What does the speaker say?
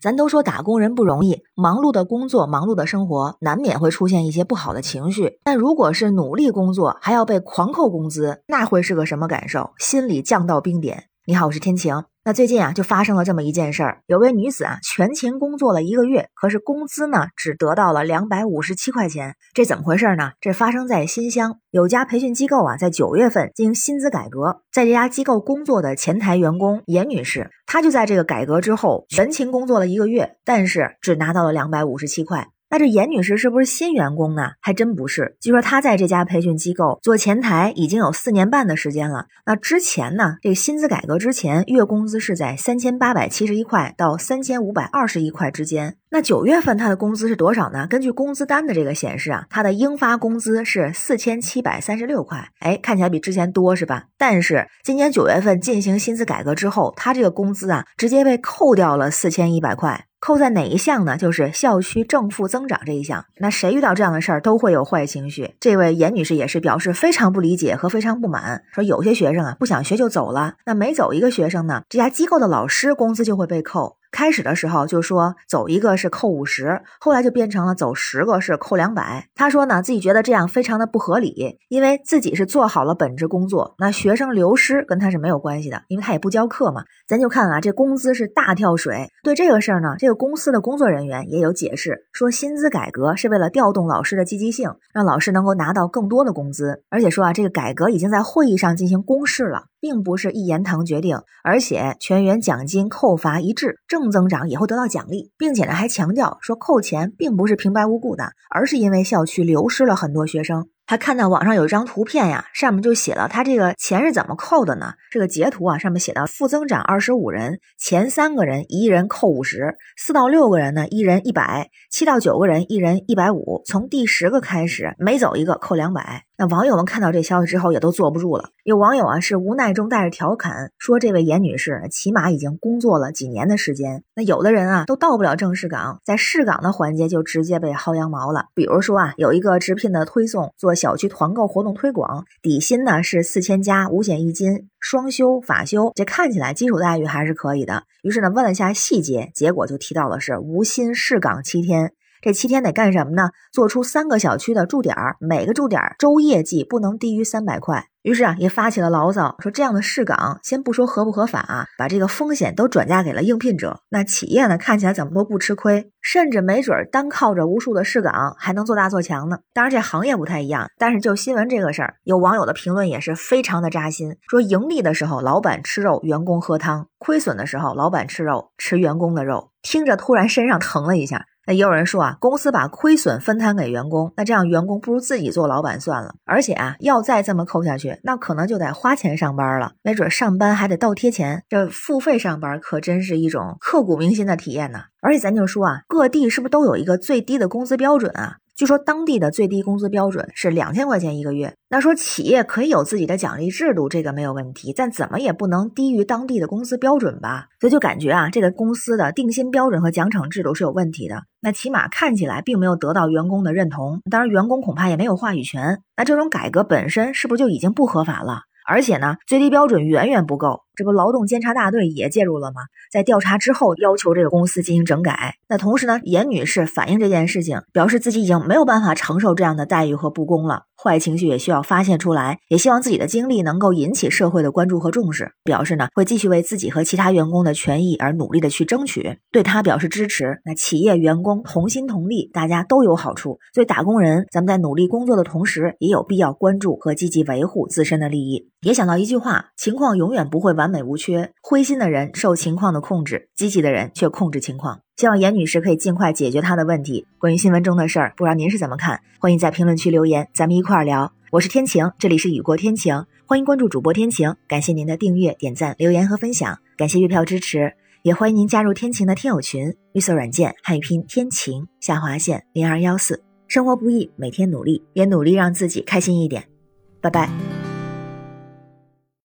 咱都说打工人不容易，忙碌的工作，忙碌的生活，难免会出现一些不好的情绪。但如果是努力工作，还要被狂扣工资，那会是个什么感受？心里降到冰点。你好，我是天晴。那最近啊，就发生了这么一件事儿，有位女子啊，全勤工作了一个月，可是工资呢，只得到了两百五十七块钱，这怎么回事呢？这发生在新乡，有家培训机构啊，在九月份进行薪资改革，在这家机构工作的前台员工严女士，她就在这个改革之后全勤工作了一个月，但是只拿到了两百五十七块。那这严女士是不是新员工呢？还真不是。据说她在这家培训机构做前台已经有四年半的时间了。那之前呢，这个薪资改革之前，月工资是在三千八百七十一块到三千五百二十一块之间。那九月份她的工资是多少呢？根据工资单的这个显示啊，她的应发工资是四千七百三十六块。哎，看起来比之前多是吧？但是今年九月份进行薪资改革之后，她这个工资啊，直接被扣掉了四千一百块。扣在哪一项呢？就是校区正负增长这一项。那谁遇到这样的事儿都会有坏情绪。这位严女士也是表示非常不理解和非常不满，说有些学生啊不想学就走了，那每走一个学生呢，这家机构的老师工资就会被扣。开始的时候就说走一个是扣五十，后来就变成了走十个是扣两百。他说呢，自己觉得这样非常的不合理，因为自己是做好了本职工作，那学生流失跟他是没有关系的，因为他也不教课嘛。咱就看啊，这工资是大跳水。对这个事儿呢，这个公司的工作人员也有解释，说薪资改革是为了调动老师的积极性，让老师能够拿到更多的工资，而且说啊，这个改革已经在会议上进行公示了。并不是一言堂决定，而且全员奖金扣罚一致，正增长也会得到奖励，并且呢还强调说扣钱并不是平白无故的，而是因为校区流失了很多学生。还看到网上有一张图片呀，上面就写了他这个钱是怎么扣的呢？这个截图啊，上面写到负增长二十五人，前三个人一人扣五十，四到六个人呢一人一百，七到九个人一人一百五，从第十个开始每走一个扣两百。那网友们看到这消息之后也都坐不住了，有网友啊是无奈中带着调侃说，这位严女士起码已经工作了几年的时间，那有的人啊都到不了正式岗，在试岗的环节就直接被薅羊毛了。比如说啊，有一个直聘的推送做。小区团购活动推广，底薪呢是四千加五险一金，双休法休，这看起来基础待遇还是可以的。于是呢问了一下细节，结果就提到了是无薪试岗七天。这七天得干什么呢？做出三个小区的驻点，每个驻点周业绩不能低于三百块。于是啊，也发起了牢骚，说这样的试岗，先不说合不合法啊，把这个风险都转嫁给了应聘者，那企业呢，看起来怎么都不吃亏，甚至没准单靠着无数的试岗，还能做大做强呢。当然，这行业不太一样，但是就新闻这个事儿，有网友的评论也是非常的扎心，说盈利的时候老板吃肉，员工喝汤；亏损的时候老板吃肉，吃员工的肉，听着突然身上疼了一下。那也有人说啊，公司把亏损分摊给员工，那这样员工不如自己做老板算了。而且啊，要再这么扣下去，那可能就得花钱上班了，没准上班还得倒贴钱。这付费上班可真是一种刻骨铭心的体验呢。而且咱就说啊，各地是不是都有一个最低的工资标准啊？据说当地的最低工资标准是两千块钱一个月。那说企业可以有自己的奖励制度，这个没有问题，但怎么也不能低于当地的工资标准吧？所以就感觉啊，这个公司的定薪标准和奖惩制度是有问题的。那起码看起来并没有得到员工的认同，当然员工恐怕也没有话语权。那这种改革本身是不是就已经不合法了？而且呢，最低标准远远不够。这不，劳动监察大队也介入了吗？在调查之后，要求这个公司进行整改。那同时呢，严女士反映这件事情，表示自己已经没有办法承受这样的待遇和不公了，坏情绪也需要发泄出来，也希望自己的经历能够引起社会的关注和重视。表示呢，会继续为自己和其他员工的权益而努力的去争取，对他表示支持。那企业员工同心同力，大家都有好处。所以打工人，咱们在努力工作的同时，也有必要关注和积极维护自身的利益。也想到一句话：情况永远不会完美无缺。灰心的人受情况的控制，积极的人却控制情况。希望严女士可以尽快解决她的问题。关于新闻中的事儿，不知道您是怎么看？欢迎在评论区留言，咱们一块儿聊。我是天晴，这里是雨过天晴，欢迎关注主播天晴。感谢您的订阅、点赞、留言和分享，感谢月票支持，也欢迎您加入天晴的听友群。绿色软件汉语拼天晴下划线零二幺四。生活不易，每天努力，也努力让自己开心一点。拜拜。